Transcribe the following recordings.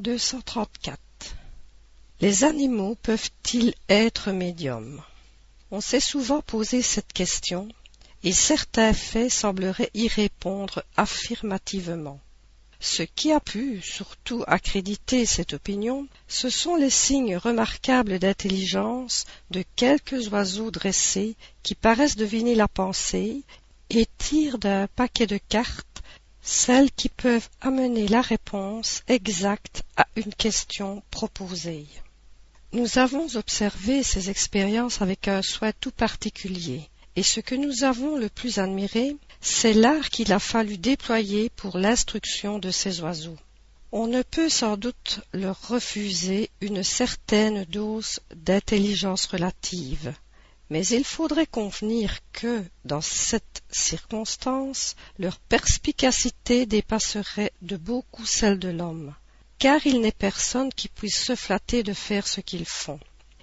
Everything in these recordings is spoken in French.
234. Les animaux peuvent-ils être médiums? On s'est souvent posé cette question, et certains faits sembleraient y répondre affirmativement. Ce qui a pu surtout accréditer cette opinion, ce sont les signes remarquables d'intelligence de quelques oiseaux dressés qui paraissent deviner la pensée et tirent d'un paquet de cartes celles qui peuvent amener la réponse exacte à une question proposée. Nous avons observé ces expériences avec un soin tout particulier, et ce que nous avons le plus admiré, c'est l'art qu'il a fallu déployer pour l'instruction de ces oiseaux. On ne peut sans doute leur refuser une certaine dose d'intelligence relative, mais il faudrait convenir que, dans cette circonstance, leur perspicacité dépasserait de beaucoup celle de l'homme, car il n'est personne qui puisse se flatter de faire ce qu'ils font.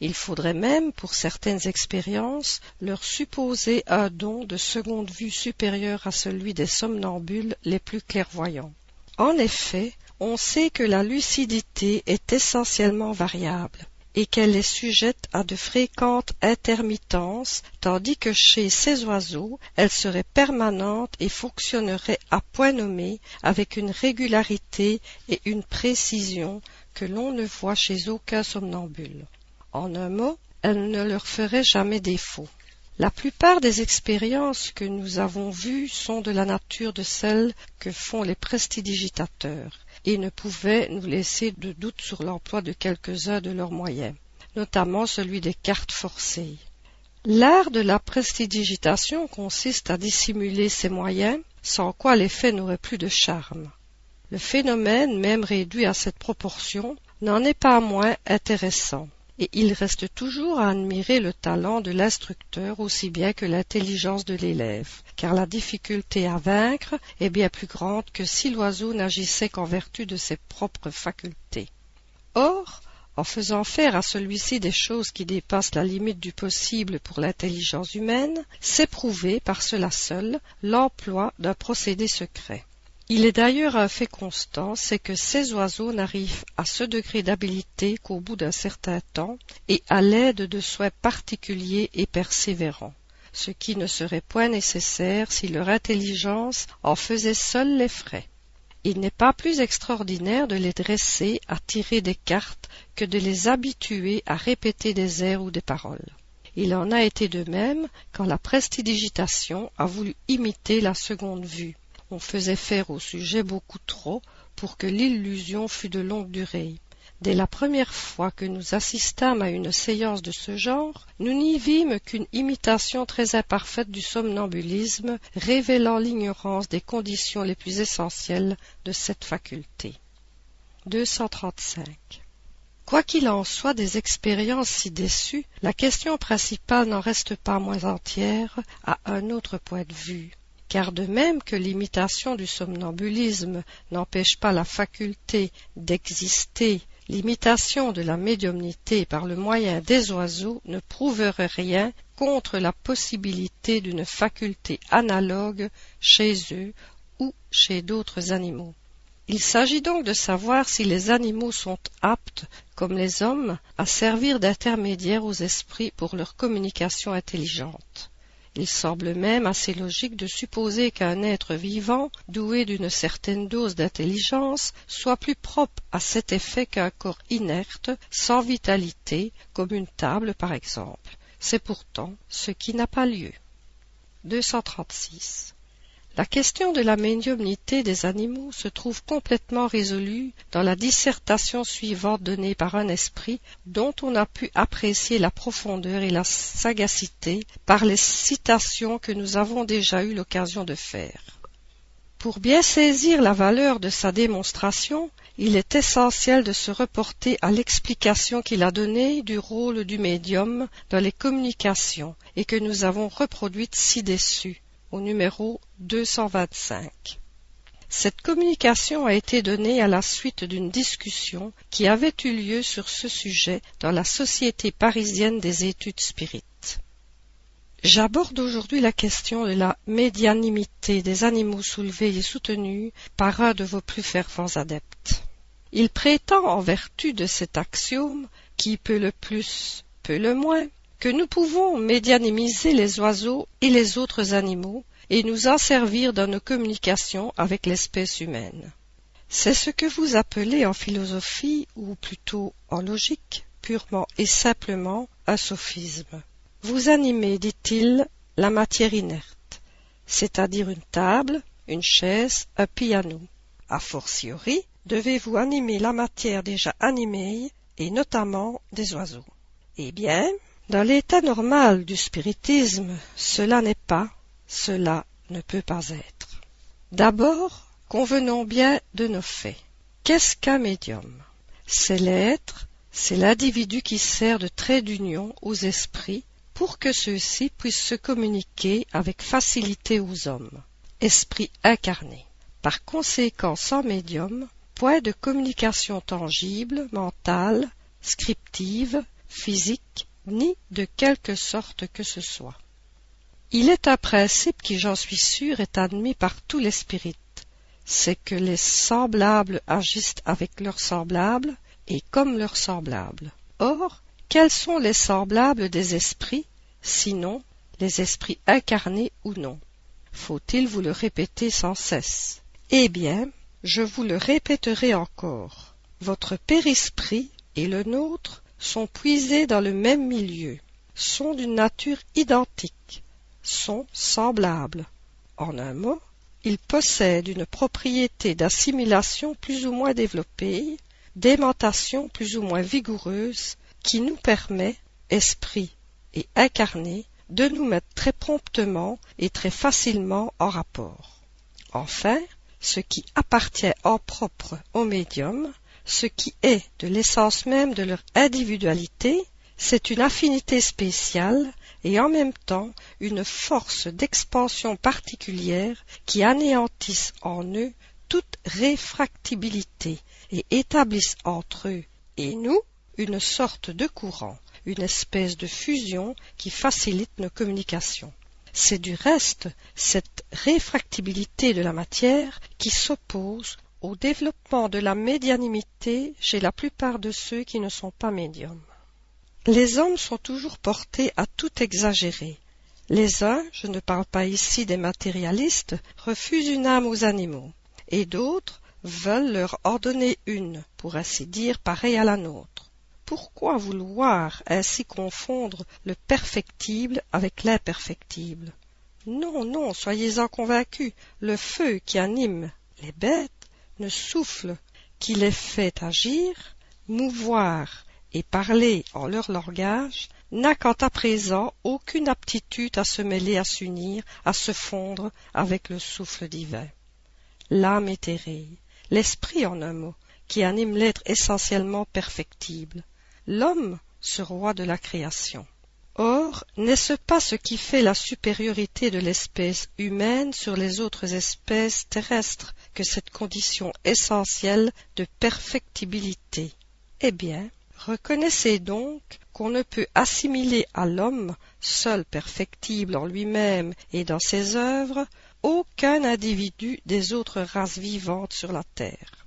Il faudrait même, pour certaines expériences, leur supposer un don de seconde vue supérieur à celui des somnambules les plus clairvoyants. En effet, on sait que la lucidité est essentiellement variable et qu'elle est sujette à de fréquentes intermittences, tandis que chez ces oiseaux elle serait permanente et fonctionnerait à point nommé avec une régularité et une précision que l'on ne voit chez aucun somnambule. En un mot, elle ne leur ferait jamais défaut. La plupart des expériences que nous avons vues sont de la nature de celles que font les prestidigitateurs, et ne pouvaient nous laisser de doute sur l'emploi de quelques-uns de leurs moyens, notamment celui des cartes forcées. L'art de la prestidigitation consiste à dissimuler ces moyens, sans quoi l'effet n'aurait plus de charme. Le phénomène, même réduit à cette proportion, n'en est pas moins intéressant et il reste toujours à admirer le talent de l'instructeur aussi bien que l'intelligence de l'élève, car la difficulté à vaincre est bien plus grande que si l'oiseau n'agissait qu'en vertu de ses propres facultés. Or, en faisant faire à celui-ci des choses qui dépassent la limite du possible pour l'intelligence humaine, c'est prouver par cela seul l'emploi d'un procédé secret. Il est d'ailleurs un fait constant, c'est que ces oiseaux n'arrivent à ce degré d'habileté qu'au bout d'un certain temps et à l'aide de soins particuliers et persévérants, ce qui ne serait point nécessaire si leur intelligence en faisait seule les frais. Il n'est pas plus extraordinaire de les dresser à tirer des cartes que de les habituer à répéter des airs ou des paroles. Il en a été de même quand la prestidigitation a voulu imiter la seconde vue on faisait faire au sujet beaucoup trop pour que l'illusion fût de longue durée. Dès la première fois que nous assistâmes à une séance de ce genre, nous n'y vîmes qu'une imitation très imparfaite du somnambulisme, révélant l'ignorance des conditions les plus essentielles de cette faculté. 235. Quoi qu'il en soit des expériences si déçues, la question principale n'en reste pas moins entière à un autre point de vue car de même que l'imitation du somnambulisme n'empêche pas la faculté d'exister, l'imitation de la médiumnité par le moyen des oiseaux ne prouverait rien contre la possibilité d'une faculté analogue chez eux ou chez d'autres animaux. Il s'agit donc de savoir si les animaux sont aptes, comme les hommes, à servir d'intermédiaires aux esprits pour leur communication intelligente. Il semble même assez logique de supposer qu'un être vivant, doué d'une certaine dose d'intelligence, soit plus propre à cet effet qu'un corps inerte, sans vitalité, comme une table par exemple. C'est pourtant ce qui n'a pas lieu. 236. La question de la médiumnité des animaux se trouve complètement résolue dans la dissertation suivante donnée par un esprit dont on a pu apprécier la profondeur et la sagacité par les citations que nous avons déjà eu l'occasion de faire. Pour bien saisir la valeur de sa démonstration, il est essentiel de se reporter à l'explication qu'il a donnée du rôle du médium dans les communications et que nous avons reproduite ci-dessus au numéro 225. Cette communication a été donnée à la suite d'une discussion qui avait eu lieu sur ce sujet dans la Société parisienne des études spirites. J'aborde aujourd'hui la question de la médianimité des animaux soulevés et soutenus par un de vos plus fervents adeptes. Il prétend en vertu de cet axiome, qui peut le plus, peut le moins, que nous pouvons médianimiser les oiseaux et les autres animaux et nous en servir dans nos communications avec l'espèce humaine. C'est ce que vous appelez en philosophie, ou plutôt en logique, purement et simplement un sophisme. Vous animez, dit-il, la matière inerte, c'est-à-dire une table, une chaise, un piano. A fortiori, devez-vous animer la matière déjà animée, et notamment des oiseaux. Eh bien, dans l'état normal du spiritisme, cela n'est pas, cela ne peut pas être. D'abord, convenons bien de nos faits. Qu'est-ce qu'un médium? C'est l'être, c'est l'individu qui sert de trait d'union aux esprits pour que ceux-ci puissent se communiquer avec facilité aux hommes. Esprit incarné. Par conséquent, sans médium, point de communication tangible, mentale, scriptive, physique, ni de quelque sorte que ce soit. Il est un principe qui, j'en suis sûr, est admis par tous les spirites, c'est que les semblables agissent avec leurs semblables et comme leurs semblables. Or, quels sont les semblables des esprits, sinon les esprits incarnés ou non? Faut-il vous le répéter sans cesse? Eh bien, je vous le répéterai encore. Votre périsprit et le nôtre sont puisés dans le même milieu, sont d'une nature identique, sont semblables. En un mot, ils possèdent une propriété d'assimilation plus ou moins développée, d'aimantation plus ou moins vigoureuse, qui nous permet, esprit et incarné, de nous mettre très promptement et très facilement en rapport. Enfin, ce qui appartient en propre au médium ce qui est de l'essence même de leur individualité, c'est une affinité spéciale et en même temps une force d'expansion particulière qui anéantissent en eux toute réfractibilité et établissent entre eux et nous une sorte de courant, une espèce de fusion qui facilite nos communications. C'est du reste cette réfractibilité de la matière qui s'oppose au développement de la médianimité chez la plupart de ceux qui ne sont pas médiums. Les hommes sont toujours portés à tout exagérer. Les uns, je ne parle pas ici des matérialistes, refusent une âme aux animaux, et d'autres veulent leur ordonner une, pour ainsi dire, pareille à la nôtre. Pourquoi vouloir ainsi confondre le perfectible avec l'imperfectible? Non, non, soyez-en convaincus, le feu qui anime les bêtes ne souffle qui les fait agir, mouvoir et parler en leur langage, n'a quant à présent aucune aptitude à se mêler, à s'unir, à se fondre avec le souffle divin. L'âme éthérée, l'esprit en un mot, qui anime l'être essentiellement perfectible, l'homme, ce roi de la création. Or, n'est-ce pas ce qui fait la supériorité de l'espèce humaine sur les autres espèces terrestres que cette condition essentielle de perfectibilité? Eh bien, reconnaissez donc qu'on ne peut assimiler à l'homme, seul perfectible en lui-même et dans ses œuvres, aucun individu des autres races vivantes sur la terre.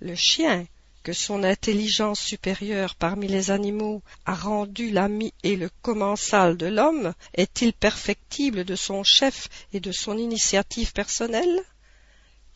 Le chien, que son intelligence supérieure parmi les animaux a rendu l'ami et le commensal de l'homme, est-il perfectible de son chef et de son initiative personnelle?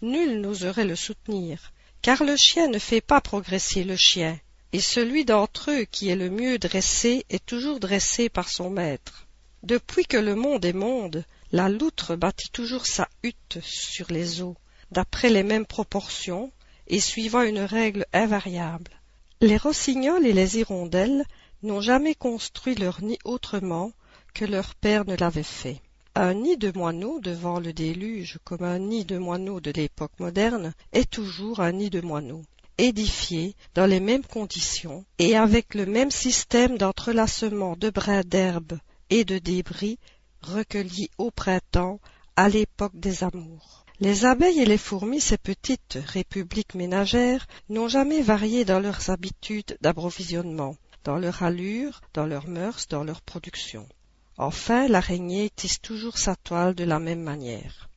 Nul n'oserait le soutenir, car le chien ne fait pas progresser le chien, et celui d'entre eux qui est le mieux dressé est toujours dressé par son maître. Depuis que le monde est monde, la loutre bâtit toujours sa hutte sur les eaux, d'après les mêmes proportions, et suivant une règle invariable. Les rossignols et les hirondelles n'ont jamais construit leur nid autrement que leur père ne l'avait fait. Un nid de moineau devant le déluge, comme un nid de moineau de l'époque moderne, est toujours un nid de moineau, édifié dans les mêmes conditions et avec le même système d'entrelacement de brins d'herbe et de débris recueillis au printemps à l'époque des amours. Les abeilles et les fourmis, ces petites républiques ménagères, n'ont jamais varié dans leurs habitudes d'approvisionnement, dans leur allure, dans leurs mœurs, dans leur production. Enfin, l'araignée tisse toujours sa toile de la même manière.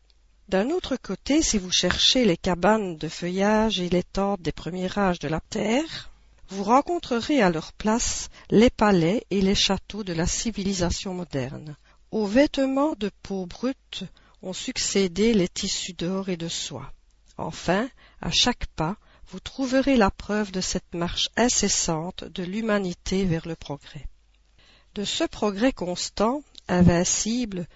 D'un autre côté, si vous cherchez les cabanes de feuillage et les tentes des premiers âges de la terre, vous rencontrerez à leur place les palais et les châteaux de la civilisation moderne. Aux vêtements de peau brute ont succédé les tissus d'or et de soie. Enfin, à chaque pas, vous trouverez la preuve de cette marche incessante de l'humanité vers le progrès. De ce progrès constant, invincible,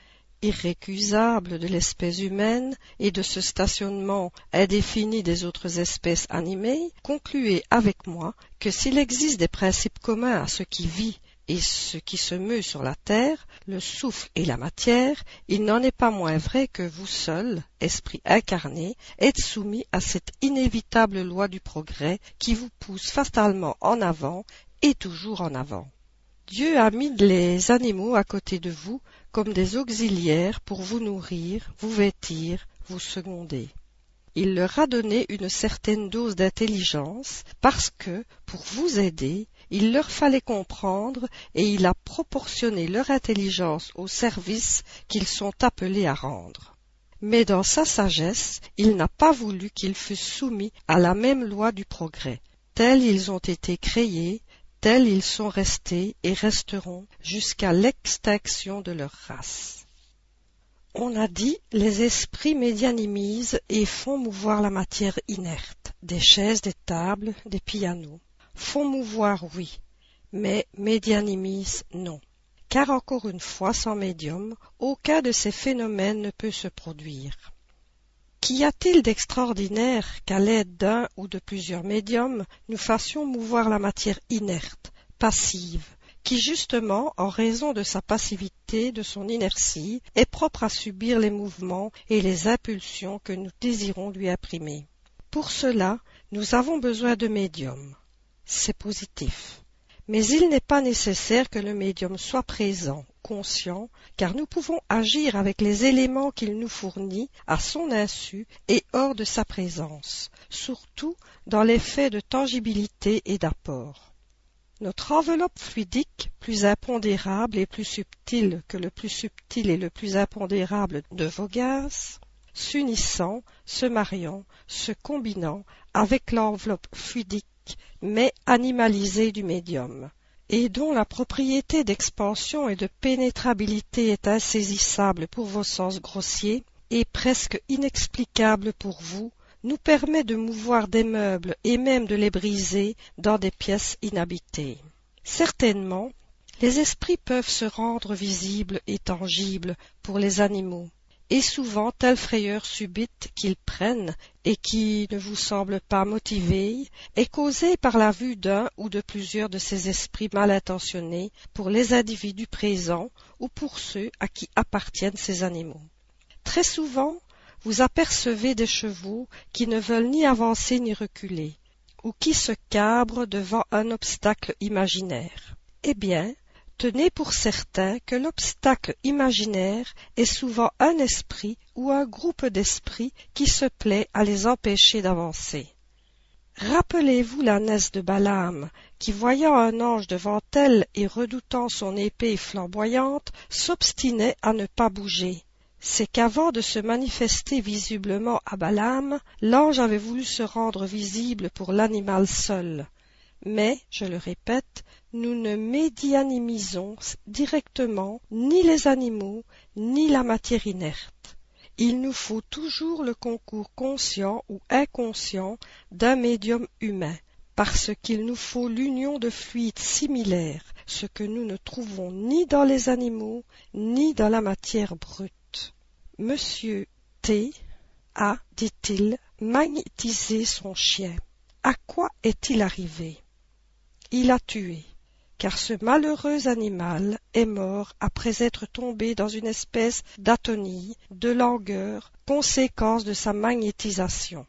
irrécusable de l'espèce humaine et de ce stationnement indéfini des autres espèces animées, concluez avec moi que s'il existe des principes communs à ce qui vit et ce qui se meut sur la terre, le souffle et la matière, il n'en est pas moins vrai que vous seul, esprit incarné, êtes soumis à cette inévitable loi du progrès qui vous pousse fatalement en avant et toujours en avant. Dieu a mis les animaux à côté de vous comme des auxiliaires pour vous nourrir, vous vêtir, vous seconder. Il leur a donné une certaine dose d'intelligence parce que, pour vous aider, il leur fallait comprendre et il a proportionné leur intelligence au service qu'ils sont appelés à rendre. Mais dans sa sagesse, il n'a pas voulu qu'ils fussent soumis à la même loi du progrès. Tels ils ont été créés, tels ils sont restés et resteront jusqu'à l'extinction de leur race. On a dit les esprits médianimisent et font mouvoir la matière inerte, des chaises, des tables, des pianos. Font mouvoir, oui, mais médianimisent, non. Car encore une fois, sans médium, aucun de ces phénomènes ne peut se produire. Qu'y a-t-il d'extraordinaire qu'à l'aide d'un ou de plusieurs médiums, nous fassions mouvoir la matière inerte, passive, qui justement, en raison de sa passivité, de son inertie, est propre à subir les mouvements et les impulsions que nous désirons lui imprimer. Pour cela, nous avons besoin de médiums. C'est positif. Mais il n'est pas nécessaire que le médium soit présent, conscient, car nous pouvons agir avec les éléments qu'il nous fournit à son insu et hors de sa présence, surtout dans les faits de tangibilité et d'apport. Notre enveloppe fluidique, plus impondérable et plus subtile que le plus subtil et le plus impondérable de vos gaz, s'unissant, se mariant, se combinant avec l'enveloppe fluidique mais animalisée du médium, et dont la propriété d'expansion et de pénétrabilité est insaisissable pour vos sens grossiers et presque inexplicable pour vous, nous permet de mouvoir des meubles et même de les briser dans des pièces inhabitées. Certainement, les esprits peuvent se rendre visibles et tangibles pour les animaux, et souvent telle frayeur subite qu'ils prennent et qui ne vous semble pas motivée est causée par la vue d'un ou de plusieurs de ces esprits mal intentionnés pour les individus présents ou pour ceux à qui appartiennent ces animaux. Très souvent, vous apercevez des chevaux qui ne veulent ni avancer ni reculer, ou qui se cabrent devant un obstacle imaginaire. Eh bien, tenez pour certain que l'obstacle imaginaire est souvent un esprit ou un groupe d'esprits qui se plaît à les empêcher d'avancer. Rappelez-vous la naisse de Balaam, qui voyant un ange devant elle et redoutant son épée flamboyante, s'obstinait à ne pas bouger. C'est qu'avant de se manifester visiblement à Balaam, l'ange avait voulu se rendre visible pour l'animal seul. Mais, je le répète, nous ne médianimisons directement ni les animaux ni la matière inerte. Il nous faut toujours le concours conscient ou inconscient d'un médium humain, parce qu'il nous faut l'union de fluides similaires, ce que nous ne trouvons ni dans les animaux ni dans la matière brute. Monsieur T a, dit-il, magnétisé son chien. À quoi est-il arrivé? Il a tué car ce malheureux animal est mort après être tombé dans une espèce d'atonie, de langueur, conséquence de sa magnétisation.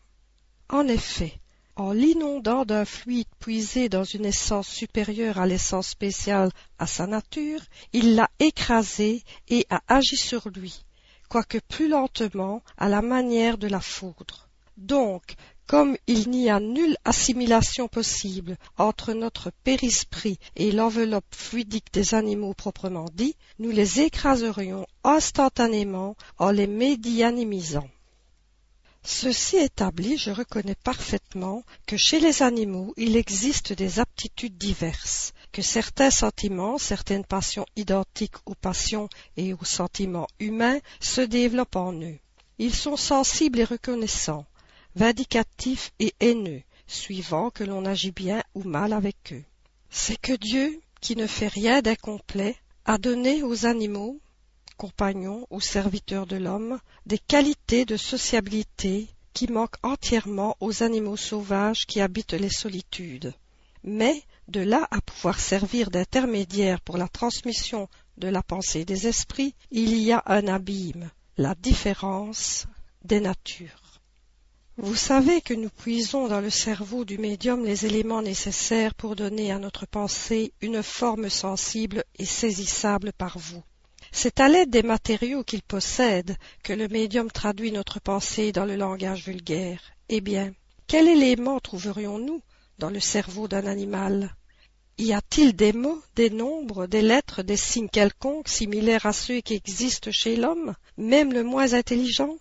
En effet, en l'inondant d'un fluide puisé dans une essence supérieure à l'essence spéciale à sa nature, il l'a écrasé et a agi sur lui, quoique plus lentement à la manière de la foudre. Donc, comme il n'y a nulle assimilation possible entre notre périsprit et l'enveloppe fluidique des animaux proprement dit, nous les écraserions instantanément en les médianimisant. Ceci établi, je reconnais parfaitement que chez les animaux il existe des aptitudes diverses, que certains sentiments, certaines passions identiques aux passions et aux sentiments humains se développent en eux. Ils sont sensibles et reconnaissants, vindicatifs et haineux, suivant que l'on agit bien ou mal avec eux. C'est que Dieu, qui ne fait rien d'incomplet, a donné aux animaux compagnons ou serviteurs de l'homme, des qualités de sociabilité qui manquent entièrement aux animaux sauvages qui habitent les solitudes. Mais, de là à pouvoir servir d'intermédiaire pour la transmission de la pensée des esprits, il y a un abîme, la différence des natures. Vous savez que nous puisons dans le cerveau du médium les éléments nécessaires pour donner à notre pensée une forme sensible et saisissable par vous. C'est à l'aide des matériaux qu'il possède que le médium traduit notre pensée dans le langage vulgaire. Eh bien, quel élément trouverions-nous dans le cerveau d'un animal? Y a-t-il des mots, des nombres, des lettres, des signes quelconques similaires à ceux qui existent chez l'homme, même le moins intelligent?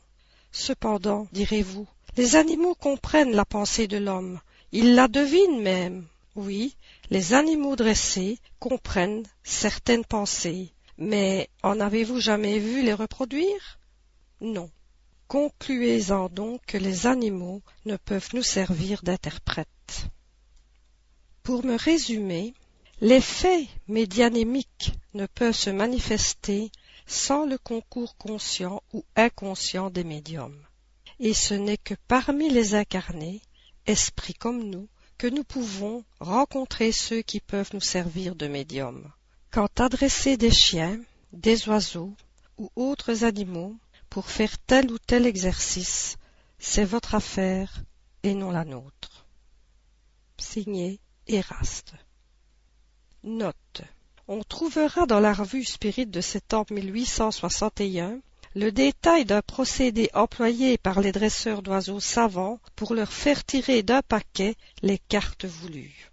Cependant, direz-vous, les animaux comprennent la pensée de l'homme, ils la devinent même. Oui, les animaux dressés comprennent certaines pensées, mais en avez-vous jamais vu les reproduire? Non. Concluez-en donc que les animaux ne peuvent nous servir d'interprètes. Pour me résumer, les faits médianémiques ne peuvent se manifester sans le concours conscient ou inconscient des médiums. Et ce n'est que parmi les incarnés, esprits comme nous, que nous pouvons rencontrer ceux qui peuvent nous servir de médiums. Quand adresser des chiens, des oiseaux ou autres animaux pour faire tel ou tel exercice, c'est votre affaire et non la nôtre. Signé Eraste. Note. On trouvera dans la revue Spirit de septembre 1861 le détail d'un procédé employé par les dresseurs d'oiseaux savants pour leur faire tirer d'un paquet les cartes voulues.